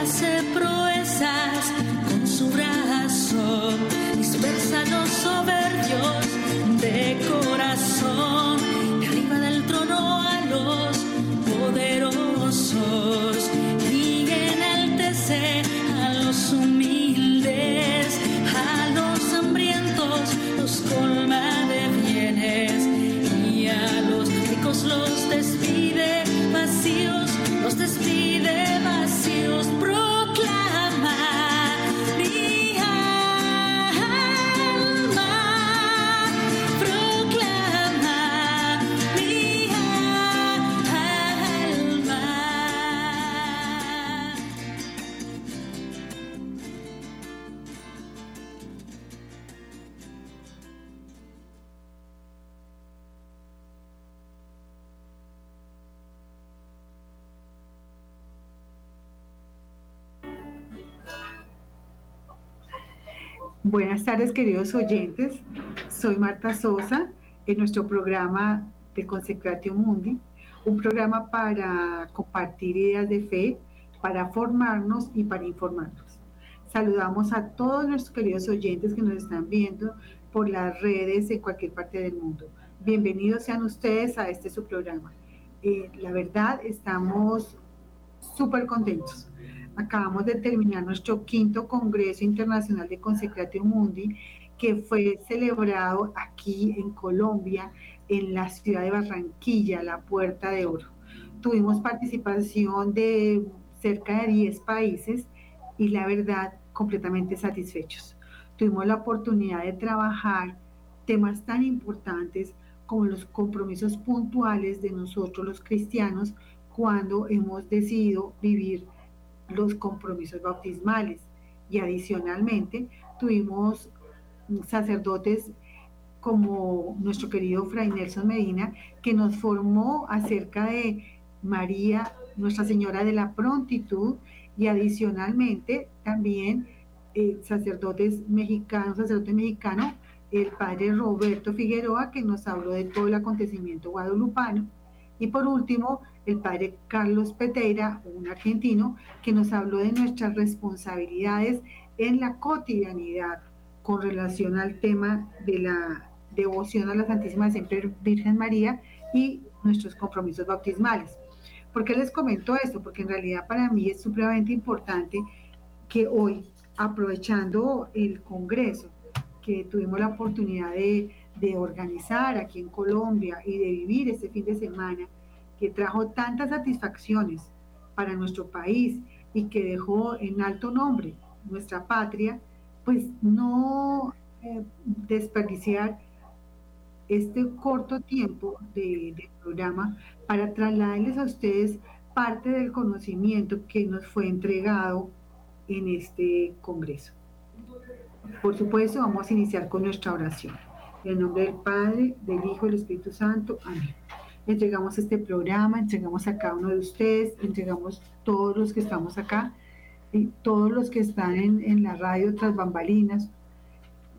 hace proezas con su brazo, dispersa los soberbios de corazón, arriba del trono a los poderosos y enaltece a los humildes, Buenas tardes, queridos oyentes. Soy Marta Sosa en nuestro programa de Consecratio Mundi, un programa para compartir ideas de fe, para formarnos y para informarnos. Saludamos a todos nuestros queridos oyentes que nos están viendo por las redes en cualquier parte del mundo. Bienvenidos sean ustedes a este su programa. Eh, la verdad, estamos súper contentos. Acabamos de terminar nuestro quinto Congreso Internacional de Consecratio Mundi, que fue celebrado aquí en Colombia, en la ciudad de Barranquilla, la Puerta de Oro. Tuvimos participación de cerca de 10 países y la verdad, completamente satisfechos. Tuvimos la oportunidad de trabajar temas tan importantes como los compromisos puntuales de nosotros los cristianos cuando hemos decidido vivir los compromisos bautismales. Y adicionalmente tuvimos sacerdotes como nuestro querido Fray Nelson Medina, que nos formó acerca de María, Nuestra Señora de la Prontitud, y adicionalmente también eh, sacerdotes mexicanos, sacerdote mexicano, el padre Roberto Figueroa, que nos habló de todo el acontecimiento guadalupano. Y por último, el padre Carlos Peteira, un argentino, que nos habló de nuestras responsabilidades en la cotidianidad con relación al tema de la devoción a la Santísima Siempre Virgen María y nuestros compromisos bautismales. ¿Por qué les comento esto? Porque en realidad para mí es supremamente importante que hoy, aprovechando el Congreso que tuvimos la oportunidad de, de organizar aquí en Colombia y de vivir este fin de semana, que trajo tantas satisfacciones para nuestro país y que dejó en alto nombre nuestra patria, pues no eh, desperdiciar este corto tiempo de, de programa para trasladarles a ustedes parte del conocimiento que nos fue entregado en este Congreso. Por supuesto, vamos a iniciar con nuestra oración. En el nombre del Padre, del Hijo y del Espíritu Santo. Amén. Entregamos este programa, entregamos a cada uno de ustedes, entregamos todos los que estamos acá, y todos los que están en, en la radio tras bambalinas,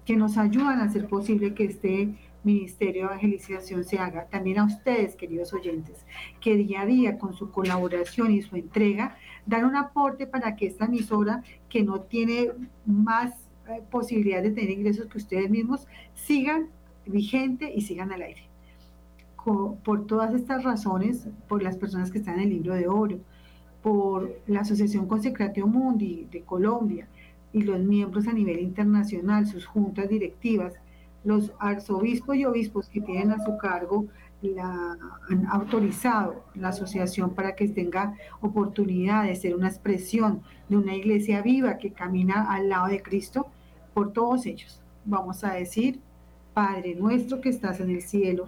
que nos ayudan a hacer posible que este ministerio de evangelización se haga. También a ustedes, queridos oyentes, que día a día con su colaboración y su entrega dan un aporte para que esta emisora, que no tiene más eh, posibilidad de tener ingresos que ustedes mismos, sigan vigente y sigan al aire. Por todas estas razones, por las personas que están en el libro de oro, por la Asociación Consecratio Mundi de Colombia y los miembros a nivel internacional, sus juntas directivas, los arzobispos y obispos que tienen a su cargo la, han autorizado la asociación para que tenga oportunidad de ser una expresión de una iglesia viva que camina al lado de Cristo, por todos ellos. Vamos a decir, Padre nuestro que estás en el cielo,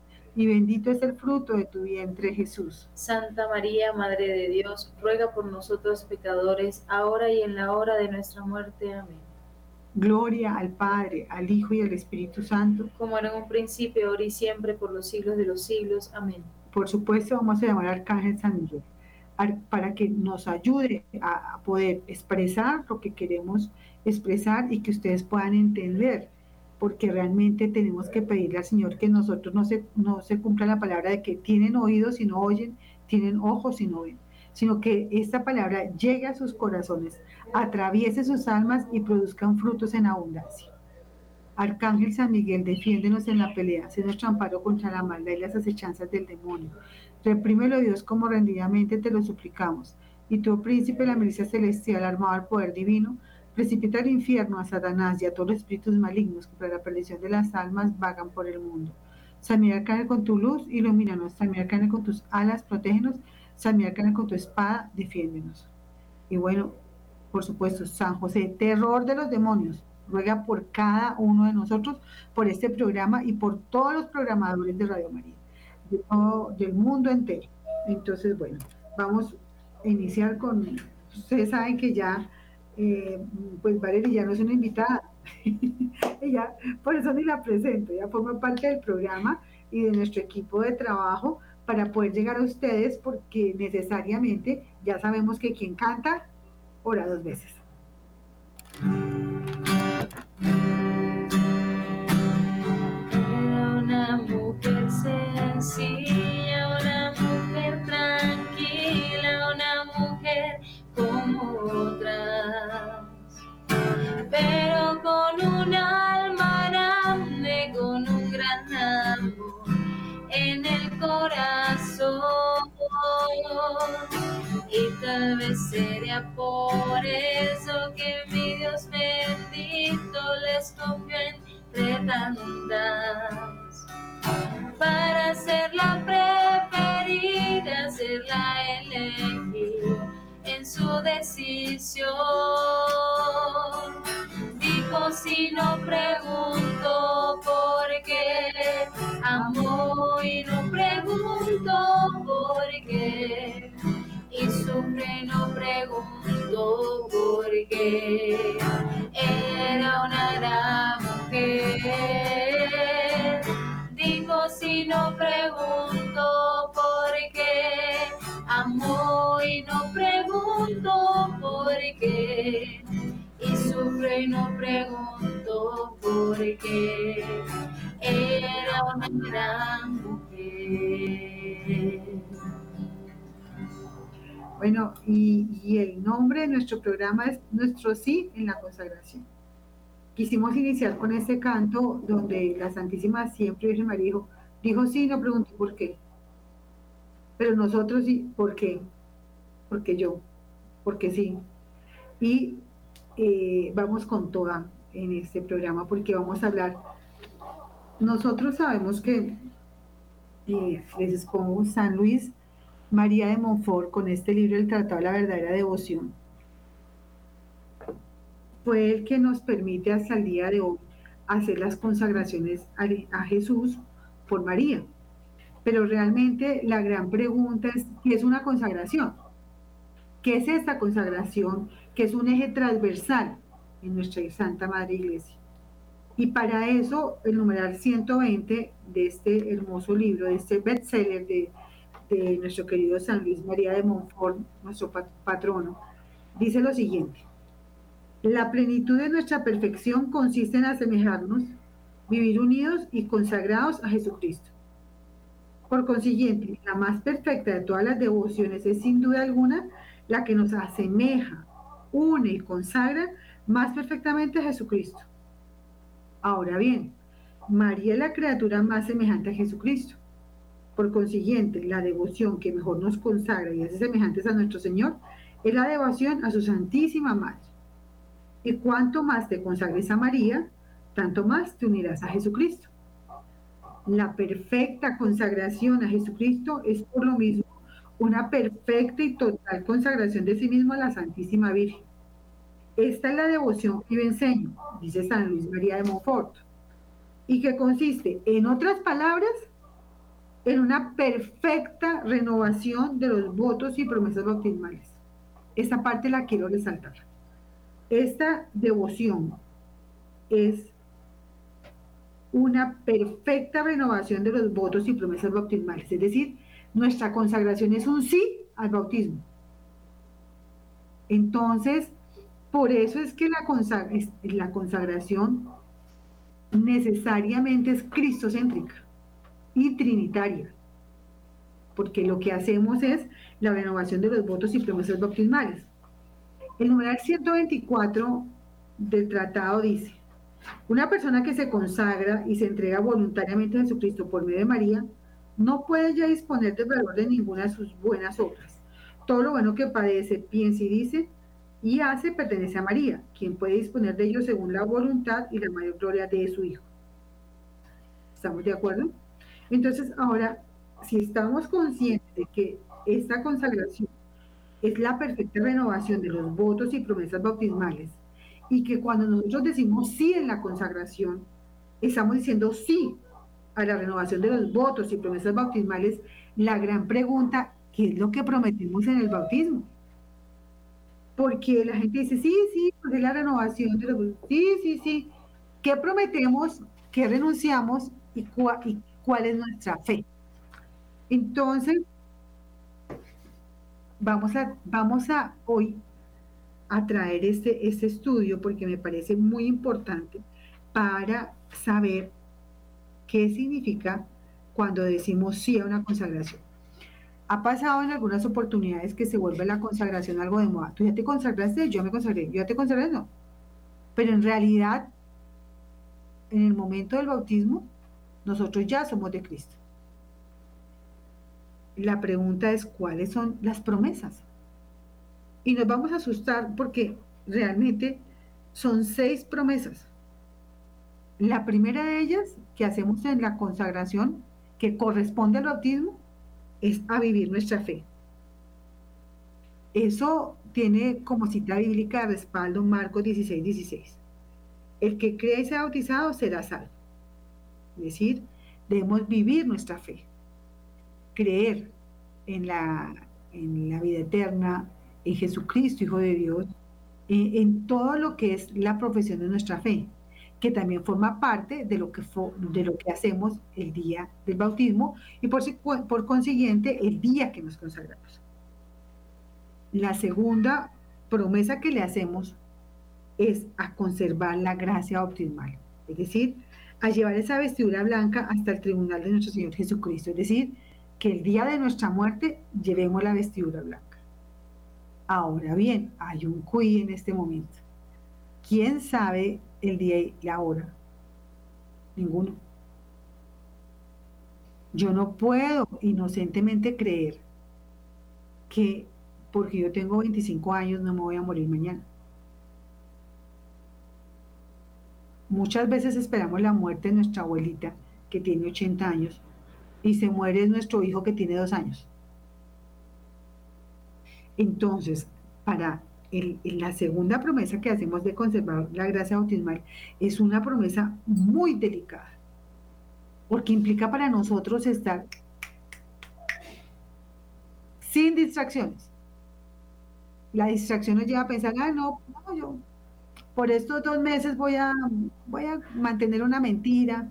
y bendito es el fruto de tu vientre Jesús. Santa María, Madre de Dios, ruega por nosotros pecadores, ahora y en la hora de nuestra muerte. Amén. Gloria al Padre, al Hijo y al Espíritu Santo. Como era en un principio, ahora y siempre, por los siglos de los siglos. Amén. Por supuesto, vamos a llamar al Arcángel San Miguel para que nos ayude a poder expresar lo que queremos expresar y que ustedes puedan entender, porque realmente tenemos que pedirle al Señor que nosotros no se, no se cumpla la palabra de que tienen oídos y no oyen, tienen ojos y no ven, sino que esta palabra llegue a sus corazones, atraviese sus almas y produzcan frutos en abundancia. Arcángel San Miguel, defiéndenos en la pelea, sé nuestro amparo contra la maldad y las acechanzas del demonio. Reprímelo, Dios, como rendidamente te lo suplicamos. Y tu príncipe, la milicia celestial, armado al poder divino, precipita al infierno a Satanás y a todos los espíritus malignos que para la perdición de las almas vagan por el mundo. San Miguel con tu luz, ilumínanos. San Miguel con tus alas, protégenos. San Miguel con tu espada, defiéndenos. Y bueno, por supuesto, San José, terror de los demonios, ruega por cada uno de nosotros, por este programa y por todos los programadores de Radio María, del mundo entero. Entonces, bueno, vamos a iniciar con, ustedes saben que ya, eh, pues Valeria ya no es una invitada, ella, por eso ni la presento, ella forma parte del programa y de nuestro equipo de trabajo para poder llegar a ustedes porque necesariamente ya sabemos que quien canta ora dos veces. Era una mujer sencilla, un alma grande, con un gran amor en el corazón y tal vez sería por eso que mi Dios bendito les confió entre tantas. Si no pregunto por qué, amo y no pregunto por qué y sufre, no pregunto por qué. Era una gran mujer. Dijo si no pregunto por qué. Amo y no pregunto por qué. Y sufre y no pregunto Bueno, y, el nombre de nuestro programa es Nuestro Sí en la consagración. Quisimos iniciar con este canto donde la Santísima Siempre Virgen María dijo, dijo sí, no pregunté por qué. Pero nosotros sí, ¿por qué? Porque yo, porque sí. Y eh, vamos con toda en este programa porque vamos a hablar. Nosotros sabemos que, eh, les expongo San Luis María de Montfort con este libro, El Tratado de la Verdadera Devoción, fue el que nos permite hasta el día de hoy hacer las consagraciones a, Jesús por María. Pero realmente la gran pregunta es, ¿qué es una consagración? ¿Qué es esta consagración? Que es un eje transversal en nuestra Santa Madre Iglesia. Y para eso, el numeral 120 de este hermoso libro, de este bestseller de nuestro querido San Luis María de Montfort, nuestro patrono, dice lo siguiente. La plenitud de nuestra perfección consiste en asemejarnos, vivir unidos y consagrados a Jesucristo. Por consiguiente, la más perfecta de todas las devociones es sin duda alguna la que nos asemeja, une y consagra más perfectamente a Jesucristo. Ahora bien, María es la criatura más semejante a Jesucristo. Por consiguiente, la devoción que mejor nos consagra y hace semejantes a nuestro Señor es la devoción a su Santísima Madre. Y cuanto más te consagres a María, tanto más te unirás a Jesucristo. La perfecta consagración a Jesucristo es por lo mismo una perfecta y total consagración de sí mismo a la Santísima Virgen. Esta es la devoción que yo enseño, dice San Luis María de Montfort, y que consiste, en otras palabras, en una perfecta renovación de los votos y promesas bautismales. Esta parte la quiero resaltar. Esta devoción es una perfecta renovación de los votos y promesas bautismales. Es decir, nuestra consagración es un sí al bautismo. Entonces, por eso es que la, la consagración necesariamente es cristocéntrica y trinitaria, porque lo que hacemos es la renovación de los votos y promesas bautismales. El numeral 124 del tratado dice, una persona que se consagra y se entrega voluntariamente a Jesucristo por medio de María, no puede ya disponer del valor de ninguna de sus buenas obras. Todo lo bueno que padece, piensa y dice y hace pertenece a María, quien puede disponer de ello según la voluntad y la mayor gloria de su Hijo. ¿Estamos de acuerdo? Entonces, ahora, si estamos conscientes de que esta consagración es la perfecta renovación de los votos y promesas bautismales, y que cuando nosotros decimos sí en la consagración, estamos diciendo sí a la renovación de los votos y promesas bautismales, la gran pregunta, ¿qué es lo que prometimos en el bautismo? Porque la gente dice, sí, sí, pues es la renovación de los sí, sí, sí. ¿Qué prometemos? ¿Qué renunciamos? ¿Y, y cuál es nuestra fe? Entonces, vamos a, vamos a hoy a traer este, este estudio porque me parece muy importante para saber qué significa cuando decimos sí a una consagración. Ha pasado en algunas oportunidades que se vuelve la consagración algo de moda. Tú ya te consagraste, yo me consagré, yo ya te consagré, no. Pero en realidad, en el momento del bautismo, nosotros ya somos de Cristo. La pregunta es, ¿cuáles son las promesas? Y nos vamos a asustar porque realmente son seis promesas. La primera de ellas que hacemos en la consagración, que corresponde al bautismo, es a vivir nuestra fe. Eso tiene como cita bíblica de respaldo Marcos 16, 16. El que cree y sea bautizado será salvo. Es decir, debemos vivir nuestra fe, creer en la, en la vida eterna, en Jesucristo, Hijo de Dios, en todo lo que es la profesión de nuestra fe que también forma parte de lo que, de lo que hacemos el día del bautismo y por, por consiguiente el día que nos consagramos. La segunda promesa que le hacemos es a conservar la gracia bautismal, es decir, a llevar esa vestidura blanca hasta el tribunal de nuestro Señor Jesucristo, es decir, que el día de nuestra muerte llevemos la vestidura blanca. Ahora bien, hay un cuí en este momento. ¿Quién sabe el día y la hora? Ninguno. Yo no puedo inocentemente creer que porque yo tengo 25 años no me voy a morir mañana. Muchas veces esperamos la muerte de nuestra abuelita que tiene 80 años y se muere nuestro hijo que tiene dos años. Entonces, para la segunda promesa que hacemos de conservar la gracia bautismal es una promesa muy delicada, porque implica para nosotros estar sin distracciones. La distracción nos lleva a pensar, ah, no, no yo por estos dos meses voy a, voy a mantener una mentira,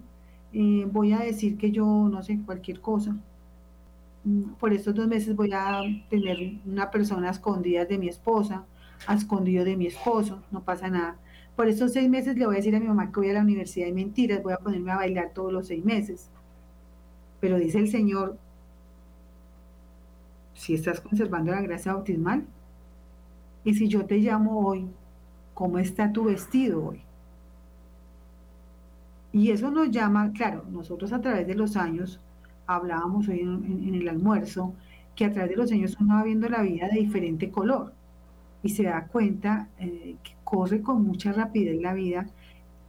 eh, voy a decir que yo no sé, cualquier cosa. Mm, por estos dos meses voy a tener una persona escondida de mi esposa, escondido de mi esposo, no pasa nada. Por estos seis meses le voy a decir a mi mamá que voy a la universidad y mentiras, voy a ponerme a bailar todos los seis meses. Pero dice el Señor, si estás conservando la gracia bautismal, y si yo te llamo hoy, ¿cómo está tu vestido hoy? Y eso nos llama, claro, nosotros a través de los años, hablábamos hoy en, el almuerzo, que a través de los años uno va viendo la vida de diferente color y se da cuenta eh, que corre con mucha rapidez la vida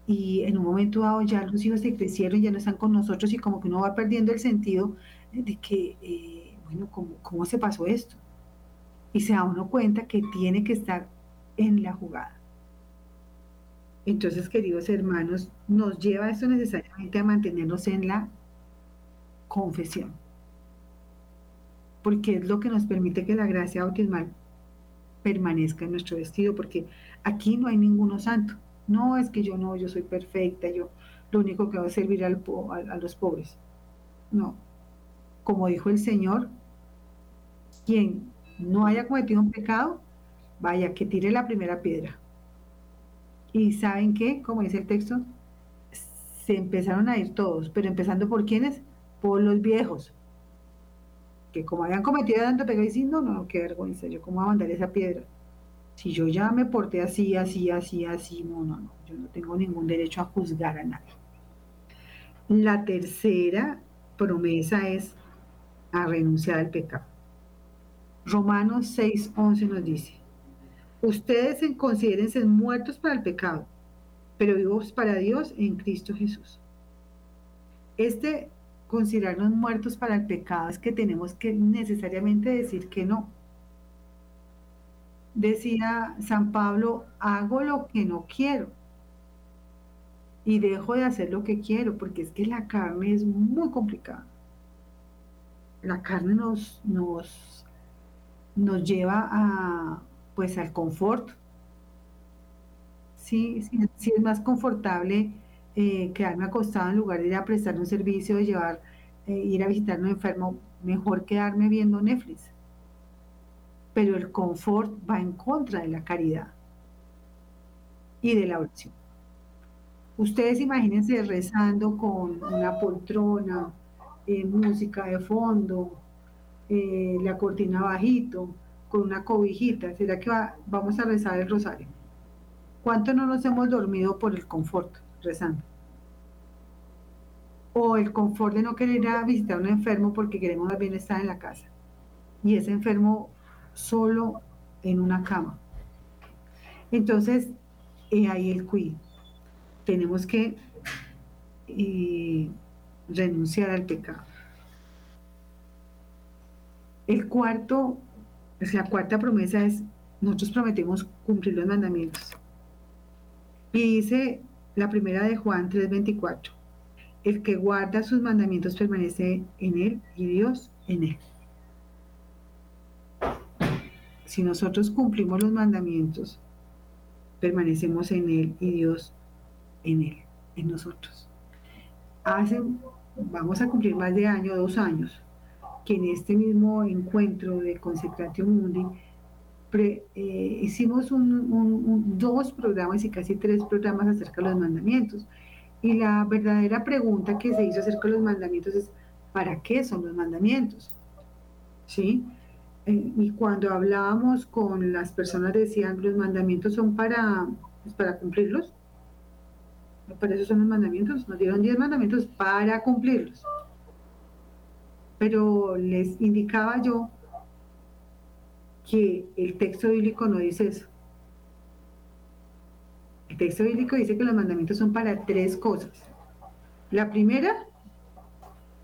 y en un momento dado ya los hijos se crecieron, ya no están con nosotros y como que uno va perdiendo el sentido de que, eh, bueno, ¿cómo, ¿cómo se pasó esto? Y se da uno cuenta que tiene que estar en la jugada. Entonces, queridos hermanos, nos lleva esto necesariamente a mantenernos en la confesión, porque es lo que nos permite que la gracia bautismal permanezca en nuestro vestido, porque aquí no hay ninguno santo. No, es que yo no, yo soy perfecta, yo lo único que hago es servir a, a los pobres. No. Como dijo el Señor, quien no haya cometido un pecado, vaya, que tire la primera piedra. Y saben qué, como dice el texto, se empezaron a ir todos, pero empezando por quiénes? Por los viejos, que como habían cometido tanto pecado, y no, no, qué vergüenza, yo cómo voy a mandar esa piedra. Si yo ya me porté así, así, así, así, no, no, no, yo no tengo ningún derecho a juzgar a nadie. La tercera promesa es a renunciar al pecado. Romanos 6, 11 nos dice, ustedes considérense muertos para el pecado, pero vivos para Dios en Cristo Jesús. Este considerarnos muertos para el pecado es que tenemos que necesariamente decir que no. Decía San Pablo, hago lo que no quiero y dejo de hacer lo que quiero, porque es que la carne es muy complicada. La carne nos, nos, nos lleva a, pues, al confort. Sí, sí, es más confortable eh, quedarme acostado en lugar de ir a prestar un servicio, de llevar, eh, ir a visitar a un enfermo, mejor quedarme viendo Netflix. Pero el confort va en contra de la caridad y de la oración. Ustedes imagínense rezando con una poltrona, eh, música de fondo, la cortina bajito, con una cobijita. ¿Será que vamos a rezar el rosario? ¿Cuánto no nos hemos dormido por el confort rezando? O el confort de no querer visitar a un enfermo porque queremos más bien estar en la casa. Y ese enfermo solo en una cama. Entonces, ahí el cuidado tenemos que renunciar al pecado. El cuarto, la cuarta promesa es, nosotros prometemos cumplir los mandamientos. Y dice la primera de Juan 3:24, el que guarda sus mandamientos permanece en él y Dios en él. Si nosotros cumplimos los mandamientos, permanecemos en él y Dios en él, en nosotros. Vamos a cumplir más de año, dos años, que en este mismo encuentro de Consecratio Mundi eh, hicimos dos programas y casi tres programas acerca de los mandamientos. Y la verdadera pregunta que se hizo acerca de los mandamientos es, ¿para qué son los mandamientos? ¿Sí? Eh, y cuando hablábamos con las personas decían, los mandamientos son para, pues, para cumplirlos, para eso son los mandamientos. Nos dieron 10 mandamientos para cumplirlos. Pero les indicaba yo que el texto bíblico no dice eso. El texto bíblico dice que los mandamientos son para tres cosas. La primera,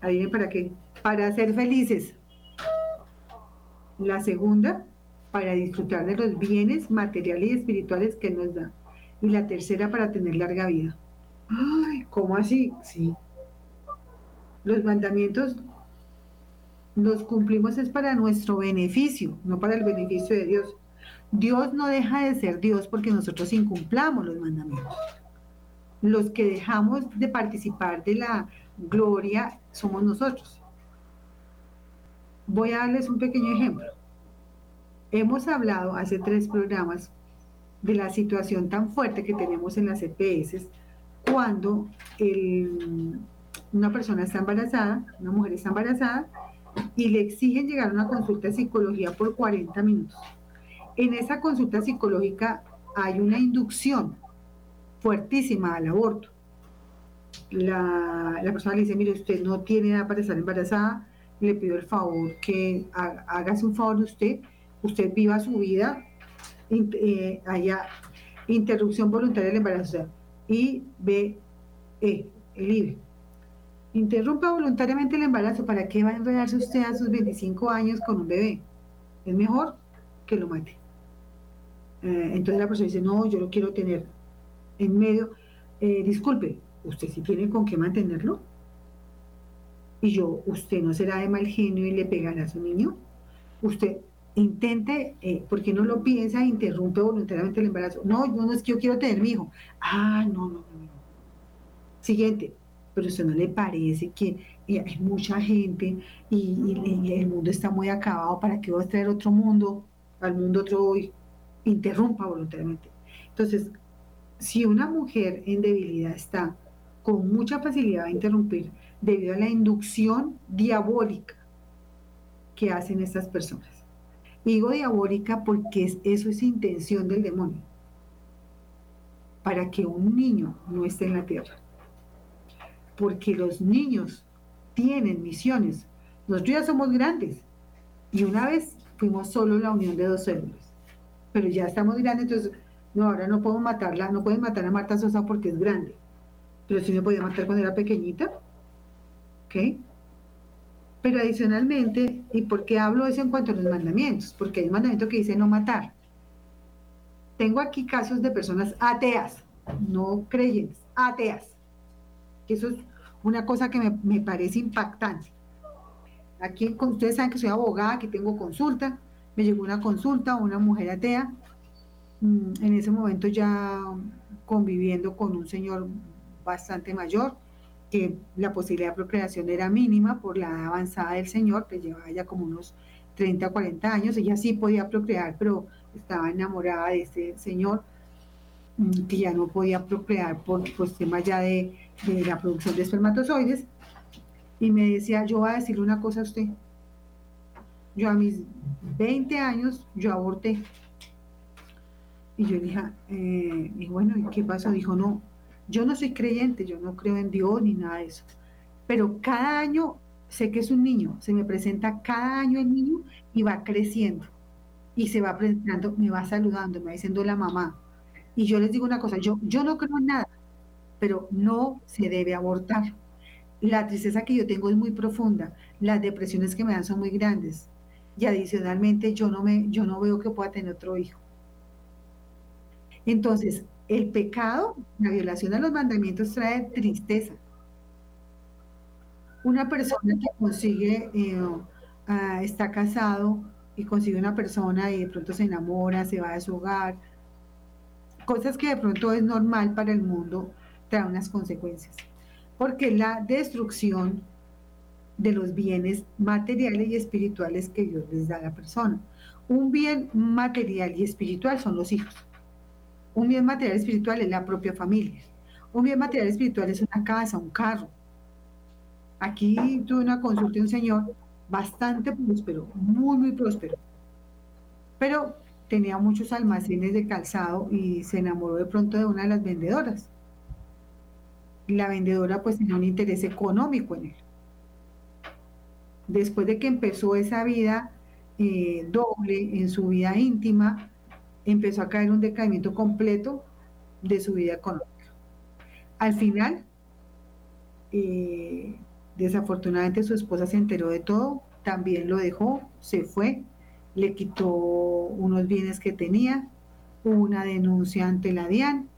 adivinen para qué, para ser felices. La segunda, para disfrutar de los bienes materiales y espirituales que nos da. Y la tercera, para tener larga vida. Ay, ¿cómo así? Sí. Los mandamientos los cumplimos es para nuestro beneficio, no para el beneficio de Dios. Dios no deja de ser Dios porque nosotros incumplamos los mandamientos. Los que dejamos de participar de la gloria somos nosotros. Voy a darles un pequeño ejemplo. Hemos hablado hace tres programas de la situación tan fuerte que tenemos en las EPS cuando una persona está embarazada, una mujer está embarazada, y le exigen llegar a una consulta de psicología por 40 minutos. En esa consulta psicológica hay una inducción fuertísima al aborto. La, persona le dice, mire, usted no tiene edad para estar embarazada, le pido el favor que hágase un favor de usted, usted viva su vida, eh, haya interrupción voluntaria del embarazo y B, E, el IBE. Interrumpa voluntariamente el embarazo. ¿Para qué va a enredarse usted a sus 25 años con un bebé? Es mejor que lo mate. Eh, entonces la persona dice, no, yo lo quiero tener en medio. Eh, disculpe, ¿usted sí tiene con qué mantenerlo? Y yo, ¿usted no será de mal genio y le pegará a su niño? Usted, intente, eh, porque no lo piensa, interrumpe voluntariamente el embarazo. No, yo no es que yo quiero tener mi hijo. Ah, no, no. no. Siguiente, pero eso no le parece que eh, hay mucha gente y, y- y el mundo está muy acabado para que vas a traer otro mundo, al mundo otro hijo? interrumpa voluntariamente. Entonces, si una mujer en debilidad está con mucha facilidad a interrumpir debido a la inducción diabólica que hacen estas personas. Digo diabólica porque es- eso es intención del demonio, para que un niño no esté en la tierra. Porque los niños tienen misiones. Nosotros ya somos grandes y una vez fuimos solo la unión de dos células, pero ya estamos grandes, entonces no, ahora no podemos matarla, no pueden matar a Marta Sosa porque es grande, pero sí me podía matar cuando era pequeñita, ¿ok? Pero adicionalmente, ¿y por qué hablo eso en cuanto a los mandamientos? Porque hay un mandamiento que dice no matar. Tengo aquí casos de personas ateas, no creyentes, ateas. Que eso es una cosa que me, me parece impactante. Aquí, ustedes saben que soy abogada, que tengo consulta. Me llegó una consulta, una mujer atea, mm, en ese momento ya conviviendo con un señor bastante mayor, que la posibilidad de procreación era mínima por la edad avanzada del señor, que llevaba ya como unos 30 o 40 años. Ella sí podía procrear, pero estaba enamorada de ese señor que ya no podía procrear por temas ya de, la producción de espermatozoides. Y me decía, yo voy a decirle una cosa a usted. Yo a mis 20 años, yo aborté. Y yo dije, eh, bueno, ¿y qué pasó? Dijo, no, yo no soy creyente, yo no creo en Dios ni nada de eso. Pero cada año sé que es un niño, se me presenta cada año el niño y va creciendo. Y se va presentando, me va saludando, me va diciendo la mamá. Y yo les digo una cosa, yo, yo no creo en nada, pero no se debe abortar. La tristeza que yo tengo es muy profunda, las depresiones que me dan son muy grandes. Y adicionalmente yo no, me, yo no veo que pueda tener otro hijo. Entonces, el pecado, la violación a los mandamientos trae tristeza. Una persona que consigue, eh, ah, está casado y consigue una persona y de pronto se enamora, se va de su hogar, cosas que de pronto es normal para el mundo, trae unas consecuencias. Porque la destrucción de los bienes materiales y espirituales que Dios les da a la persona. Un bien material y espiritual son los hijos. Un bien material y espiritual es la propia familia. Un bien material y espiritual es una casa, un carro. Aquí tuve una consulta de un señor bastante próspero, muy, muy próspero. Pero tenía muchos almacenes de calzado y se enamoró de pronto de una de las vendedoras. La vendedora pues tenía un interés económico en él. Después de que empezó esa vida eh, doble en su vida íntima, empezó a caer un decaimiento completo de su vida económica. Al final, eh, desafortunadamente su esposa se enteró de todo, también lo dejó, se fue, le quitó unos bienes que tenía, una denuncia ante la DIAN,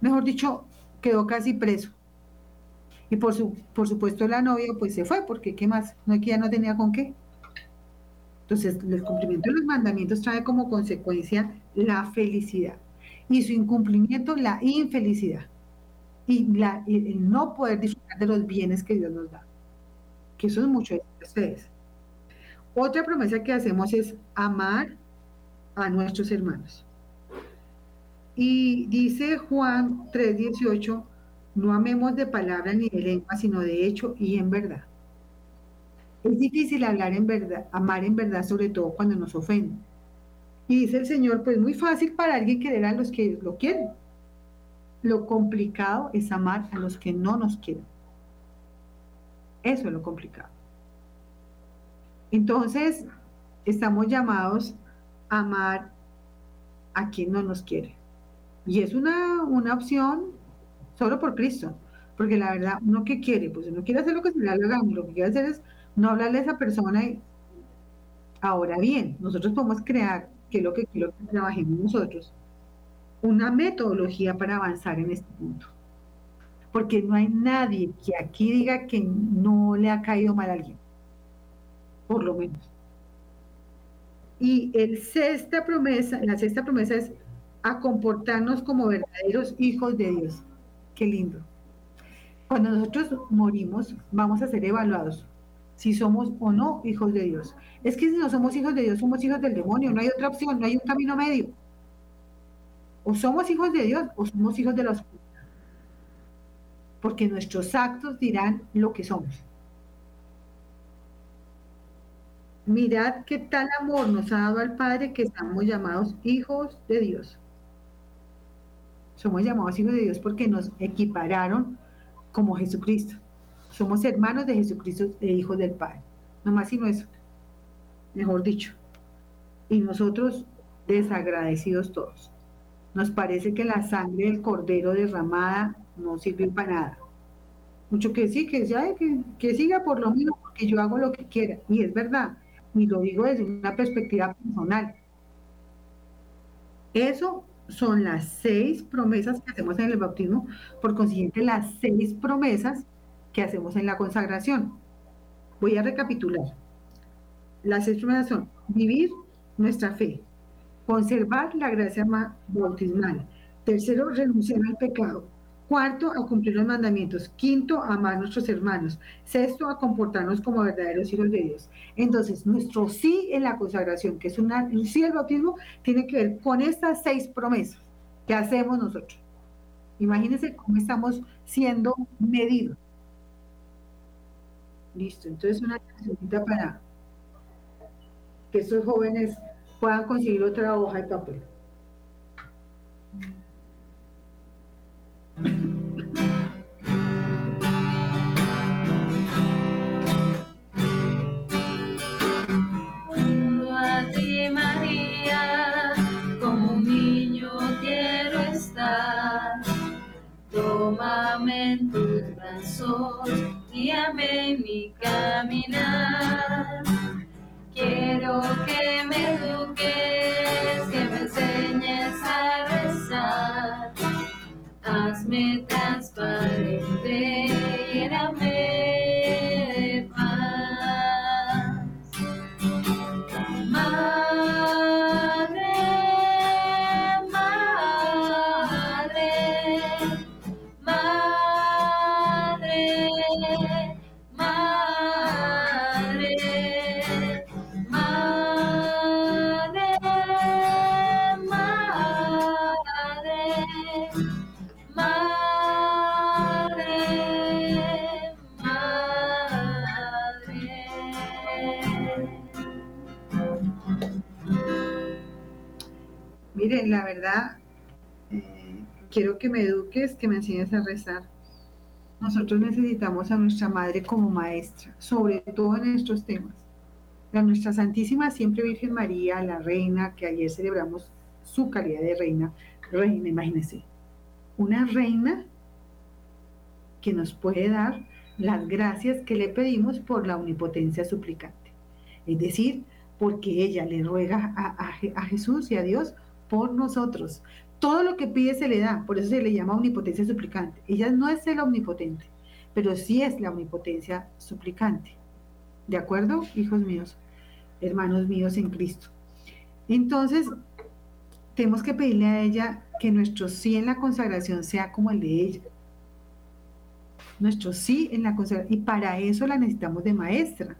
mejor dicho, quedó casi preso. Y por, su, por supuesto la novia pues se fue, porque ¿qué más? No, que ya no tenía con qué. Entonces, el cumplimiento de los mandamientos trae como consecuencia la felicidad y su incumplimiento la infelicidad y la, el no poder disfrutar de los bienes que Dios nos da, que eso es mucho de ustedes. Otra promesa que hacemos es amar a nuestros hermanos. Y dice Juan 3:18, no amemos de palabra ni de lengua, sino de hecho y en verdad. Es difícil hablar en verdad, amar en verdad, sobre todo cuando nos ofenden. Y dice el Señor, pues muy fácil para alguien querer a los que lo quieren. Lo complicado es amar a los que no nos quieren. Eso es lo complicado. Entonces, estamos llamados a amar a quien no nos quiere. Y es una, una opción solo por Cristo. Porque la verdad, uno que quiere, pues uno quiere hacer lo que se le gana, lo que quiere hacer es no hablarle a esa persona. Y... Ahora bien, nosotros podemos crear, que es lo que quiero que trabajemos nosotros, una metodología para avanzar en este punto. Porque no hay nadie que aquí diga que no le ha caído mal a alguien. Por lo menos. Y el sexta promesa, la sexta promesa es a comportarnos como verdaderos hijos de Dios. Qué lindo. Cuando nosotros morimos, vamos a ser evaluados si somos o no hijos de Dios. Es que si no somos hijos de Dios, somos hijos del demonio, no hay otra opción, no hay un camino medio. O somos hijos de Dios o somos hijos de la oscuridad. Porque nuestros actos dirán lo que somos. Mirad qué tal amor nos ha dado al Padre que estamos llamados hijos de Dios. Somos llamados hijos de Dios porque nos equipararon como Jesucristo. Somos hermanos de Jesucristo e hijos del Padre. No más sino eso. Mejor dicho. Y nosotros desagradecidos todos. Nos parece que la sangre del cordero derramada no sirve para nada. Mucho que sí, que, que, que siga por lo mismo, porque yo hago lo que quiera. Y es verdad. Y lo digo desde una perspectiva personal. Eso son las seis promesas que hacemos en el bautismo, por consiguiente las seis promesas que hacemos en la consagración. Voy a recapitular. Las seis promesas son vivir nuestra fe, conservar la gracia bautismal, tercero, renunciar al pecado, Cuarto, a cumplir los mandamientos. Quinto, a amar a nuestros hermanos. Sexto, a comportarnos como verdaderos hijos de Dios. Entonces, nuestro sí en la consagración, que es un sí al bautismo, tiene que ver con estas seis promesas que hacemos nosotros. Imagínense cómo estamos siendo medidos. Listo, entonces una necesita para que estos jóvenes puedan conseguir otra hoja de papel. Thank you. Enseñes a rezar. Nosotros necesitamos a nuestra madre como maestra, sobre todo en estos temas. La nuestra Santísima Siempre Virgen María, la reina, que ayer celebramos su calidad de reina, reina, imagínense, una reina que nos puede dar las gracias que le pedimos por la omnipotencia suplicante. Es decir, porque ella le ruega a, a a Jesús y a Dios por nosotros. Todo lo que pide se le da, por eso se le llama omnipotencia suplicante. Ella no es el omnipotente, pero sí es la omnipotencia suplicante. ¿De acuerdo, hijos míos, hermanos míos en Cristo? Entonces, tenemos que pedirle a ella que nuestro sí en la consagración sea como el de ella. Nuestro sí en la consagración. Y para eso la necesitamos de maestra.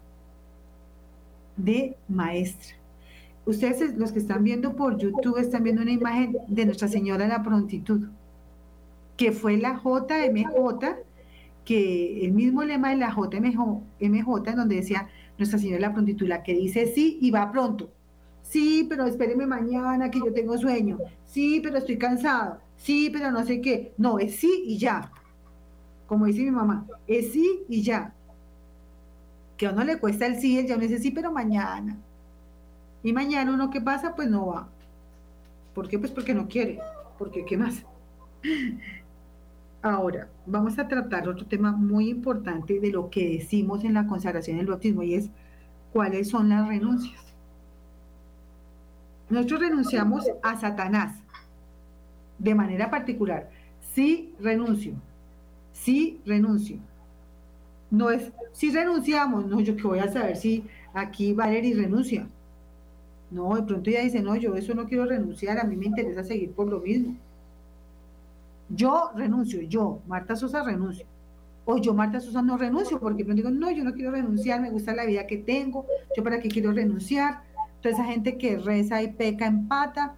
De maestra. Ustedes, los que están viendo por YouTube, están viendo una imagen de Nuestra Señora de la Prontitud, que fue la JMJ, que el mismo lema de la JMJ, en donde decía Nuestra Señora de la Prontitud, la que dice sí y va pronto. Sí, pero espéreme mañana que yo tengo sueño. Sí, pero estoy cansado. Sí, pero no sé qué. No, es sí y ya. Como dice mi mamá, es sí y ya. Que a uno le cuesta el sí, el ya uno dice sí, pero mañana. Y mañana uno qué pasa, pues no va. ¿Por qué? Pues porque no quiere. Porque qué más. Ahora, vamos a tratar otro tema muy importante de lo que decimos en la consagración del bautismo y es cuáles son las renuncias. Nosotros renunciamos a Satanás de manera particular. Sí renuncio. Sí renuncio. No es, si renunciamos, no, yo que voy a saber si aquí Valerie renuncia. No, de pronto ella dice, no, yo eso no quiero renunciar, a mí me interesa seguir por lo mismo. Yo renuncio, yo, Marta Sosa, renuncio. O yo, Marta Sosa, no renuncio, porque yo digo, no, yo no quiero renunciar, me gusta la vida que tengo, yo para qué quiero renunciar. Toda esa gente que reza y peca empata.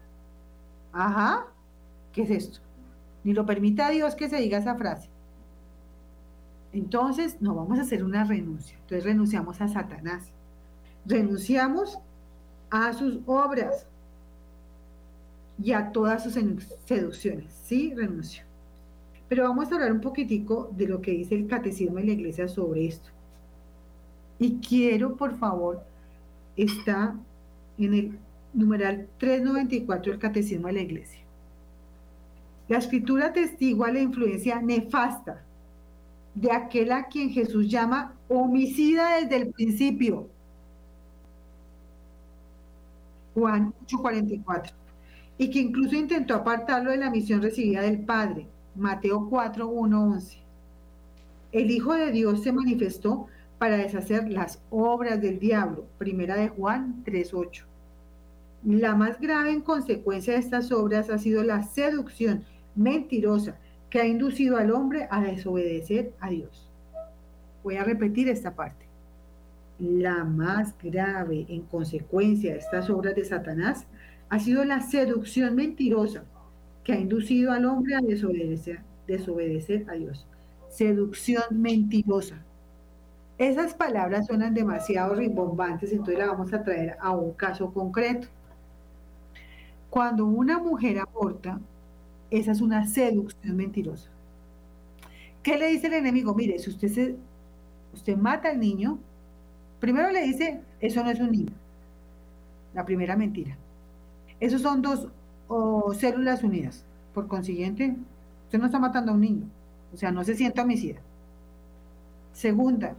Ajá, ¿qué es esto? Ni lo permita Dios que se diga esa frase. Entonces, no vamos a hacer una renuncia. Entonces renunciamos a Satanás. Renunciamos a sus obras y a todas sus seducciones. Sí, renuncio. Pero vamos a hablar un poquitico de lo que dice el catecismo de la iglesia sobre esto. Y quiero, por favor, está en el numeral 394 del catecismo de la iglesia. La escritura testigua la influencia nefasta de aquel a quien Jesús llama homicida desde el principio. Juan 8:44. Y que incluso intentó apartarlo de la misión recibida del Padre. Mateo 4, 11. El Hijo de Dios se manifestó para deshacer las obras del diablo. Primera de Juan 3:8. La más grave en consecuencia de estas obras ha sido la seducción mentirosa que ha inducido al hombre a desobedecer a Dios. Voy a repetir esta parte. La más grave en consecuencia de estas obras de Satanás ha sido la seducción mentirosa que ha inducido al hombre a desobedecer, a Dios. Seducción mentirosa. Esas palabras suenan demasiado rimbombantes, entonces la vamos a traer a un caso concreto. Cuando una mujer aborta, esa es una seducción mentirosa. ¿Qué le dice el enemigo? Mire, si usted, se, usted mata al niño, primero le dice, eso no es un niño. La primera mentira. Esos son dos células unidas. Por consiguiente, usted no está matando a un niño. O sea, no se sienta homicida. Segunda,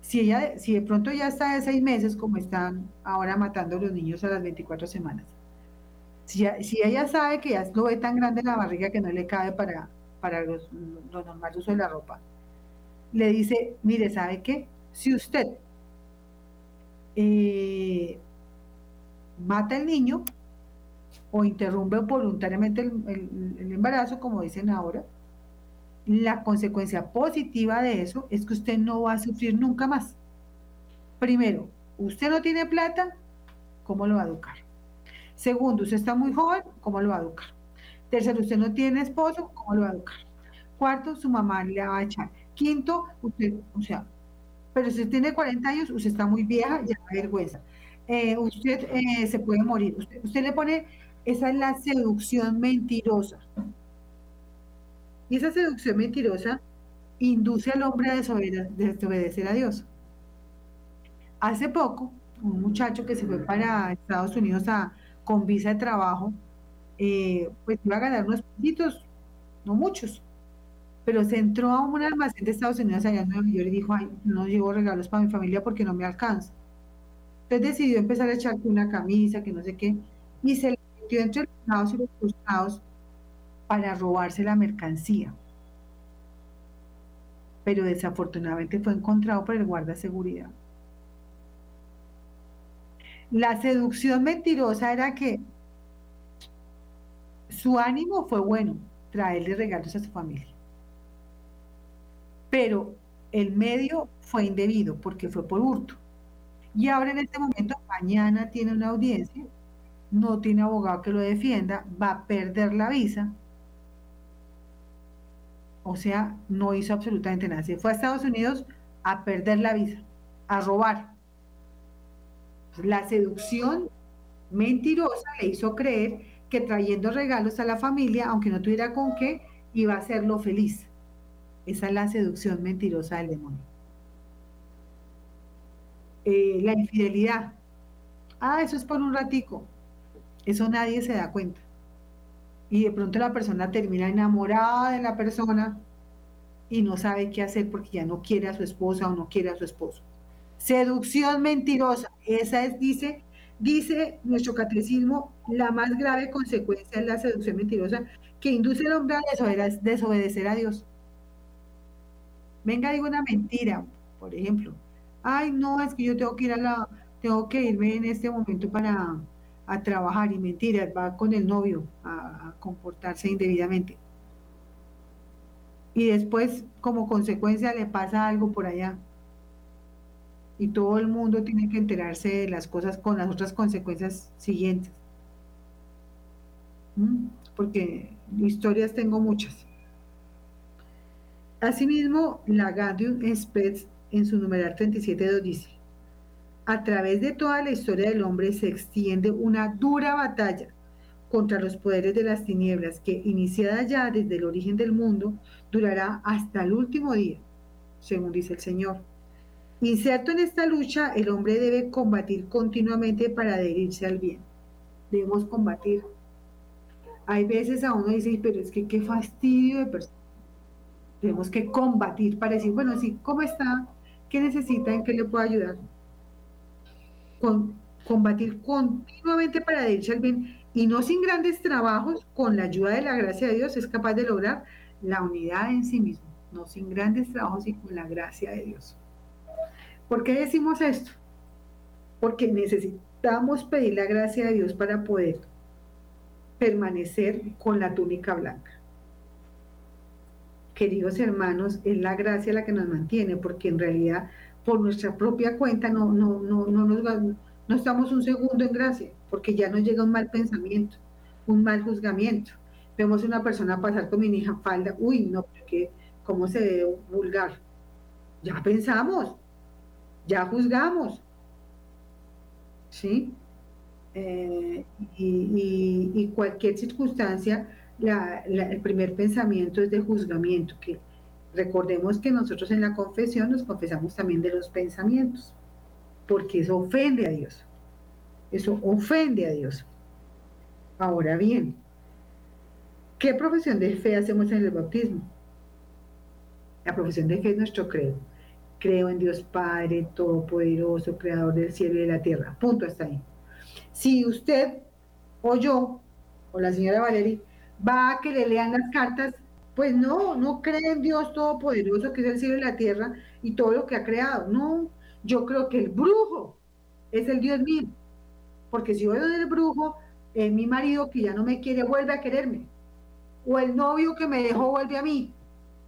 si, ella, si de pronto ya está de seis meses, como están ahora matando a los niños a las 24 semanas, si, ella sabe que ya lo ve tan grande la barriga que no le cabe para, para los, los normal uso de la ropa, le dice, mire, ¿sabe qué? Si usted eh, mata al niño o interrumpe voluntariamente el, embarazo, como dicen ahora, la consecuencia positiva de eso es que usted no va a sufrir nunca más. Primero, usted no tiene plata, ¿cómo lo va a educar? Segundo, usted está muy joven, ¿cómo lo va a educar? Tercero, usted no tiene esposo, ¿cómo lo va a educar? Cuarto, su mamá le va a echar. Quinto, usted, o sea, pero si usted tiene 40 años, usted está muy vieja, ya da vergüenza. Eh, usted eh, se puede morir. Usted, le pone, esa es la seducción mentirosa. Y esa seducción mentirosa induce al hombre a desobedecer a Dios. Hace poco, un muchacho que se fue para Estados Unidos a, con visa de trabajo, eh, pues iba a ganar unos pesitos, no muchos, pero se entró a un almacén de Estados Unidos allá en Nueva York y dijo, ay, no llevo regalos para mi familia porque no me alcanza. Entonces decidió empezar a echarte una camisa, que no sé qué, y se le metió entre los lados y los costados para robarse la mercancía. Pero desafortunadamente fue encontrado por el guarda de seguridad. La seducción mentirosa era que su ánimo fue bueno, traerle regalos a su familia. Pero el medio fue indebido porque fue por hurto. Y ahora en este momento, mañana tiene una audiencia, no tiene abogado que lo defienda, va a perder la visa. O sea, no hizo absolutamente nada. Se fue a Estados Unidos a perder la visa, a robar. La seducción mentirosa le hizo creer que trayendo regalos a la familia, aunque no tuviera con qué, iba a hacerlo feliz. Esa es la seducción mentirosa del demonio. Eh, la infidelidad. Ah, eso es por un ratico. Eso nadie se da cuenta. Y de pronto la persona termina enamorada de la persona y no sabe qué hacer porque ya no quiere a su esposa o no quiere a su esposo. Seducción mentirosa. Esa es, dice, dice nuestro catecismo, la más grave consecuencia es la seducción mentirosa que induce al hombre a desobedecer a Dios. Venga, digo una mentira, por ejemplo. Ay, no, es que yo tengo que ir a la, tengo que irme en este momento para a trabajar y mentiras, va con el novio a, comportarse indebidamente. Y después, como consecuencia, le pasa algo por allá. Y todo el mundo tiene que enterarse de las cosas con las otras consecuencias siguientes. ¿Mm? Porque historias tengo muchas. Asimismo, la Gaudium Spes en su numeral 37.2 dice, a través de toda la historia del hombre se extiende una dura batalla contra los poderes de las tinieblas que, iniciada ya desde el origen del mundo, durará hasta el último día, según dice el Señor. Inserto en esta lucha, el hombre debe combatir continuamente para adherirse al bien. Debemos combatir. Hay veces a uno dice, pero es que qué fastidio de persona. Tenemos que combatir para decir, bueno, sí, ¿cómo está? ¿Qué necesita? ¿En qué le puedo ayudar? Con, combatir continuamente para adherirse al bien y no sin grandes trabajos, con la ayuda de la gracia de Dios, es capaz de lograr la unidad en sí mismo, no sin grandes trabajos y con la gracia de Dios. ¿Por qué decimos esto? Porque necesitamos pedir la gracia de Dios para poder permanecer con la túnica blanca. Queridos hermanos, es la gracia la que nos mantiene, porque en realidad por nuestra propia cuenta no, no, no, no, no estamos un segundo en gracia, porque ya nos llega un mal pensamiento, un mal juzgamiento. Vemos una persona pasar con mi hija falda, uy, no, porque cómo se ve vulgar. Ya pensamos, ya juzgamos. ¿Sí? Eh, y, cualquier circunstancia, el primer pensamiento es de juzgamiento, que recordemos que nosotros en la confesión nos confesamos también de los pensamientos, porque eso ofende a Dios. Eso ofende a Dios. Ahora bien, ¿qué profesión de fe hacemos en el bautismo? La profesión de fe es nuestro credo. Creo en Dios Padre Todopoderoso, Creador del cielo y de la tierra. Punto hasta ahí. Si usted o yo o la señora Valerie va a que le lean las cartas, pues no, no cree en Dios Todopoderoso, que es el cielo y la tierra y todo lo que ha creado. No, yo creo que el brujo es el Dios mío. Porque si voy del brujo, eh, mi marido que ya no me quiere vuelve a quererme. O el novio que me dejó vuelve a mí.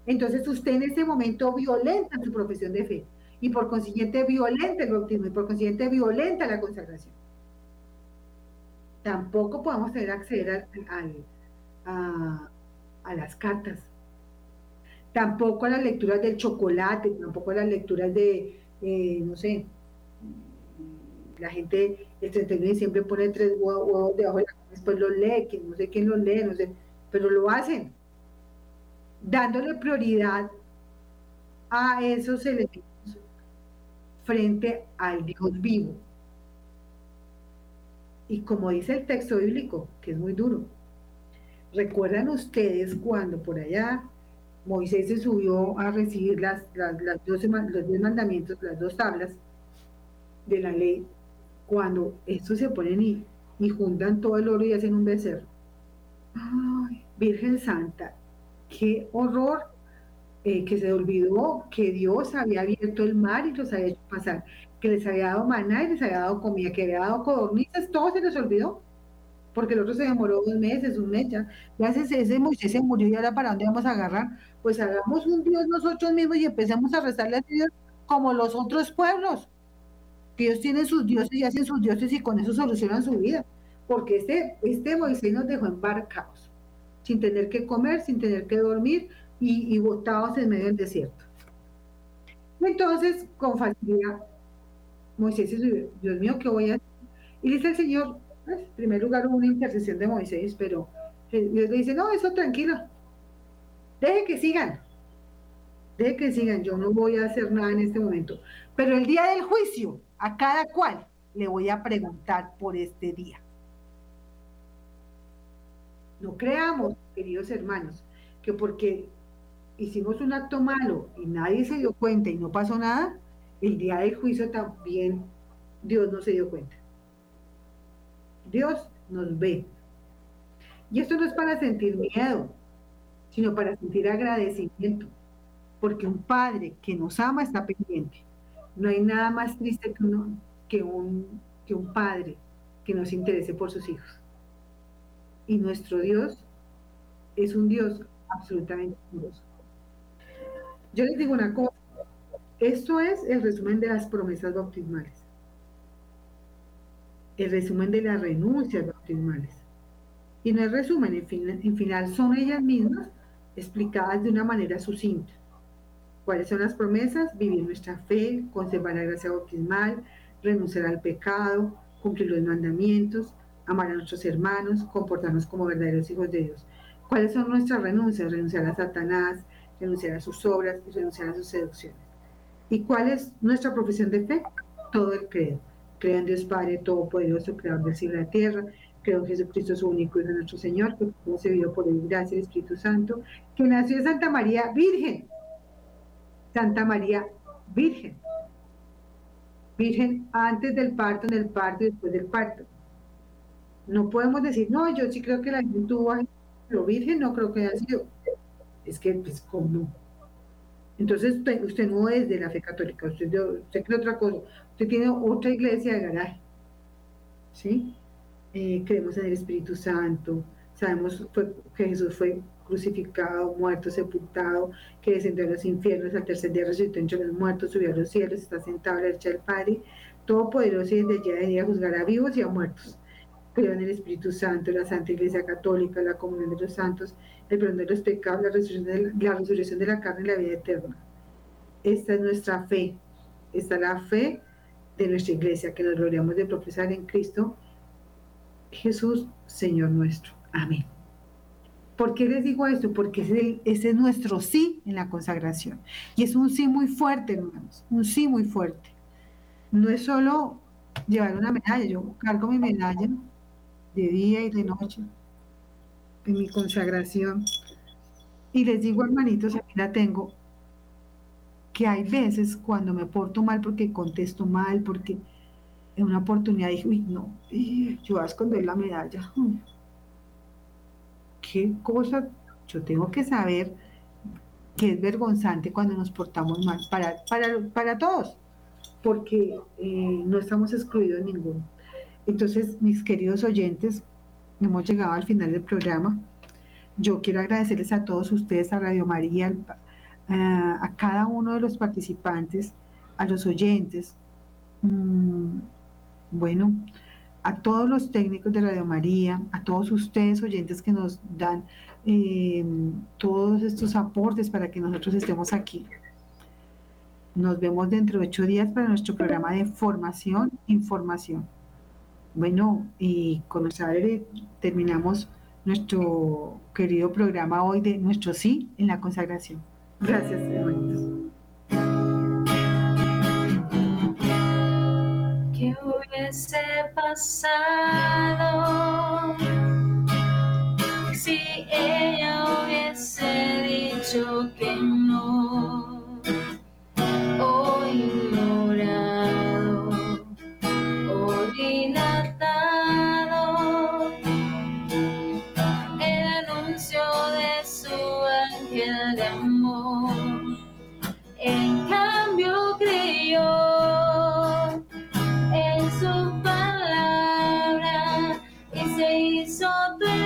Entonces usted en ese momento violenta su profesión de fe y por consiguiente violenta el bautismo y por consiguiente violenta la consagración. Tampoco podemos tener acceder a, las cartas, tampoco a las lecturas del chocolate, tampoco a las lecturas de, eh, no sé, la gente el 31 de pone tres huevos, debajo de la cama, después los lee, que no sé quién los lee, no sé, pero lo hacen dándole prioridad a esos elementos frente al Dios vivo. Y como dice el texto bíblico, que es muy duro, ¿recuerdan ustedes cuando por allá Moisés se subió a recibir las, los diez mandamientos, las dos tablas de la ley? Cuando estos se ponen y, y juntan todo el oro y hacen un becerro. Ay, Virgen Santa, qué horror eh, que se olvidó que Dios había abierto el mar y los había hecho pasar, que les había dado maná y les había dado comida, que había dado codornices, todo se les olvidó, porque el otro se demoró dos meses, un mes ya, ya ese, ese Moisés se murió y ahora para dónde vamos a agarrar, pues hagamos un Dios nosotros mismos y empecemos a rezarle a Dios como los otros pueblos, que ellos tienen sus dioses y hacen sus dioses y con eso solucionan su vida, porque este, este Moisés nos dejó embarcados sin tener que comer, sin tener que dormir y, botados en medio del desierto. Entonces, con facilidad, Moisés dice, Dios mío, ¿qué voy a hacer? Y dice el Señor, pues, en primer lugar hubo una intercesión de Moisés, pero Dios le dice, no, eso tranquilo, deje que sigan, deje que sigan, yo no voy a hacer nada en este momento. Pero el día del juicio, a cada cual le voy a preguntar por este día. No creamos, queridos hermanos, que porque hicimos un acto malo y nadie se dio cuenta y no pasó nada, el día del juicio también Dios no se dio cuenta. Dios nos ve. Y esto no es para sentir miedo, sino para sentir agradecimiento, porque un padre que nos ama está pendiente. No hay nada más triste que, uno, que un, que un padre que no se interese por sus hijos. Y nuestro Dios es un Dios absolutamente amoroso. Yo les digo una cosa, esto es el resumen de las promesas bautismales, el resumen de las renuncias bautismales. Y no es resumen, en, final son ellas mismas explicadas de una manera sucinta. ¿Cuáles son las promesas? Vivir nuestra fe, conservar la gracia bautismal, renunciar al pecado, cumplir los mandamientos, amar a nuestros hermanos, comportarnos como verdaderos hijos de Dios. ¿Cuáles son nuestras renuncias? Renunciar a Satanás, renunciar a sus obras y renunciar a sus seducciones. ¿Y cuál es nuestra profesión de fe? Todo el credo. Creo en Dios Padre Todopoderoso, Creador del cielo y la tierra. Creo en Jesucristo, su único Hijo, nuestro Señor, que fue concebido por el gracia del Espíritu Santo, que nació de Santa María Virgen. Santa María Virgen. Virgen antes del parto, en el parto y después del parto. No podemos decir, no, yo sí creo que la Virgen tuvo, pero Virgen no creo que haya sido. Es que, pues, ¿cómo? Entonces, usted, no es de la fe católica, usted, usted cree otra cosa. Usted tiene otra iglesia de garaje. ¿Sí? Eh, creemos en el Espíritu Santo. Sabemos que Jesús fue crucificado, muerto, sepultado, que descendió a los infiernos, al tercer día resucitó entre los muertos, subió a los cielos, está sentado a la derecha del Padre, todopoderoso y desde allá venir a juzgar a vivos y a muertos. Creo en el Espíritu Santo, la Santa Iglesia Católica, la comunión de los santos, el perdón de los pecados, la resurrección de la, resurrección de la carne y la vida eterna. Esta es nuestra fe. Esta es la fe de nuestra iglesia que nos gloriamos de profesar en Cristo Jesús, Señor nuestro. Amén. ¿Por qué les digo esto? Porque ese, es nuestro sí en la consagración. Y es un sí muy fuerte, hermanos, un sí muy fuerte. No es solo llevar una medalla, yo cargo mi medalla de día y de noche en mi consagración. Y les digo, hermanitos, aquí la tengo, que hay veces cuando me porto mal porque contesto mal, porque en una oportunidad dije, uy, no, yo voy a esconder la medalla. ¿Qué cosa? Yo tengo que saber que es vergonzante cuando nos portamos mal, para, para, para todos, porque eh, no estamos excluidos ninguno. Entonces, mis queridos oyentes, hemos llegado al final del programa. Yo quiero agradecerles a todos ustedes, a Radio María, a, cada uno de los participantes, a los oyentes, mm, bueno, a todos los técnicos de Radio María, a todos ustedes oyentes que nos dan eh, todos estos aportes para que nosotros estemos aquí. Nos vemos dentro de ocho días para nuestro programa de formación, información. Bueno, y con nuestra aire terminamos nuestro querido programa hoy de nuestro sí en la consagración. Gracias, hermanitos. ¿Qué hubiese pasado si ella hubiese dicho que no? Bye.